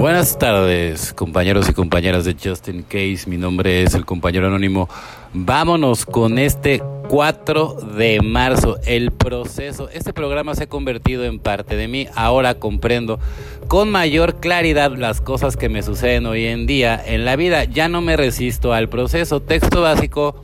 Buenas tardes, compañeros y compañeras de Justin Case. Mi nombre es el compañero anónimo. Vámonos con este 4 de marzo. El proceso. Este programa se ha convertido en parte de mí. Ahora comprendo con mayor claridad las cosas que me suceden hoy en día en la vida. Ya no me resisto al proceso. Texto básico,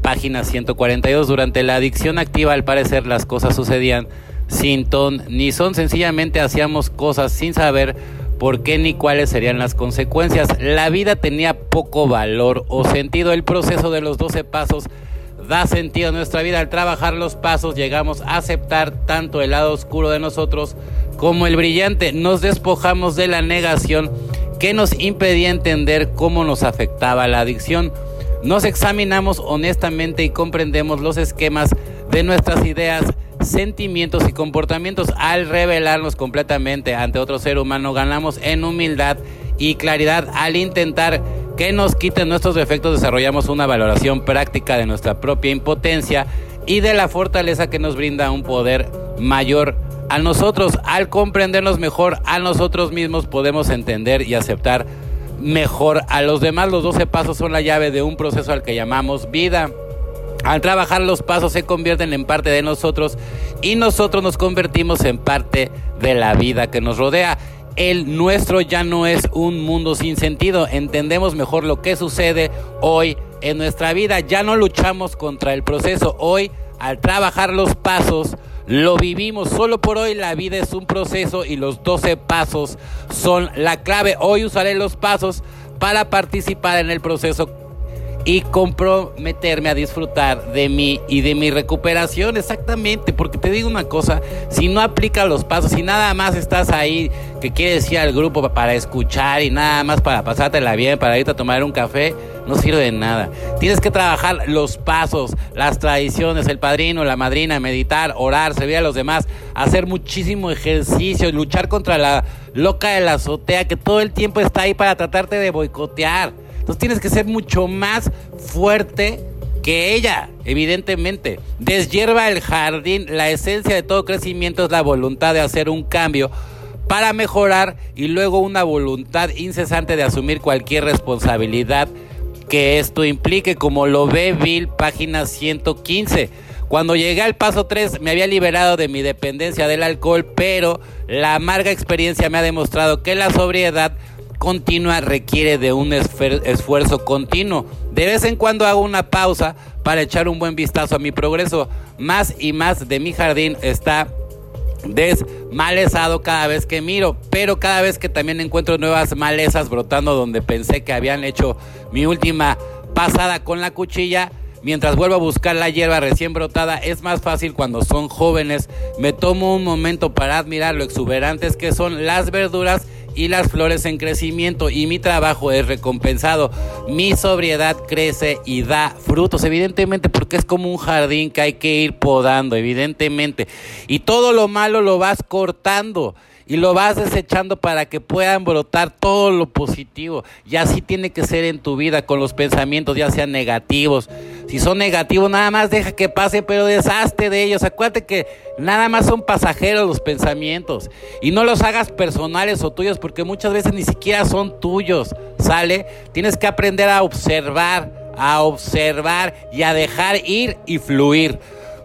página 142. Durante la adicción activa, al parecer, las cosas sucedían sin ton ni son. Sencillamente hacíamos cosas sin saber por qué ni cuáles serían las consecuencias. La vida tenía poco valor o sentido. El proceso de los 12 pasos da sentido a nuestra vida. Al trabajar los pasos llegamos a aceptar tanto el lado oscuro de nosotros como el brillante. Nos despojamos de la negación que nos impedía entender cómo nos afectaba la adicción. Nos examinamos honestamente y comprendemos los esquemas de nuestras ideas sentimientos y comportamientos al revelarnos completamente ante otro ser humano ganamos en humildad y claridad al intentar que nos quiten nuestros defectos desarrollamos una valoración práctica de nuestra propia impotencia y de la fortaleza que nos brinda un poder mayor a nosotros. Al comprendernos mejor a nosotros mismos podemos entender y aceptar mejor a los demás. Los 12 pasos son la llave de un proceso al que llamamos vida al trabajar los pasos se convierten en parte de nosotros y nosotros nos convertimos en parte de la vida que nos rodea. El nuestro ya no es un mundo sin sentido. Entendemos mejor lo que sucede hoy en nuestra vida. Ya no luchamos contra el proceso. Hoy, al trabajar los pasos, lo vivimos. Solo por hoy la vida es un proceso y los 12 pasos son la clave. Hoy usaré los pasos para participar en el proceso y comprometerme a disfrutar de mí y de mi recuperación, exactamente, porque te digo una cosa, si no aplicas los pasos, si nada más estás ahí que quieres ir al grupo para escuchar y nada más para pasártela bien, para irte a tomar un café, no sirve de nada. Tienes que trabajar los pasos, las tradiciones, el padrino, la madrina, meditar, orar, servir a los demás, hacer muchísimo ejercicio, luchar contra la loca de la azotea que todo el tiempo está ahí para tratarte de boicotear. Entonces tienes que ser mucho más fuerte que ella, evidentemente. Deshierva el jardín. La esencia de todo crecimiento es la voluntad de hacer un cambio para mejorar y luego una voluntad incesante de asumir cualquier responsabilidad que esto implique, como lo ve Bill, página 115. Cuando llegué al paso 3 me había liberado de mi dependencia del alcohol, pero la amarga experiencia me ha demostrado que la sobriedad continua requiere de un esfuerzo continuo. De vez en cuando hago una pausa para echar un buen vistazo a mi progreso. Más y más de mi jardín está desmalezado cada vez que miro, pero cada vez que también encuentro nuevas malezas brotando donde pensé que habían hecho mi última pasada con la cuchilla, mientras vuelvo a buscar la hierba recién brotada, es más fácil cuando son jóvenes. Me tomo un momento para admirar lo exuberantes que son las verduras y las flores en crecimiento y mi trabajo es recompensado. Mi sobriedad crece y da frutos, evidentemente, porque es como un jardín que hay que ir podando, evidentemente. Y todo lo malo lo vas cortando y lo vas desechando para que puedan brotar todo lo positivo. Y así tiene que ser en tu vida con los pensamientos, ya sean negativos. Si son negativos, nada más deja que pase, pero deshazte de ellos. Acuérdate que nada más son pasajeros los pensamientos. Y no los hagas personales o tuyos, porque muchas veces ni siquiera son tuyos. ¿Sale? Tienes que aprender a observar, a observar y a dejar ir y fluir.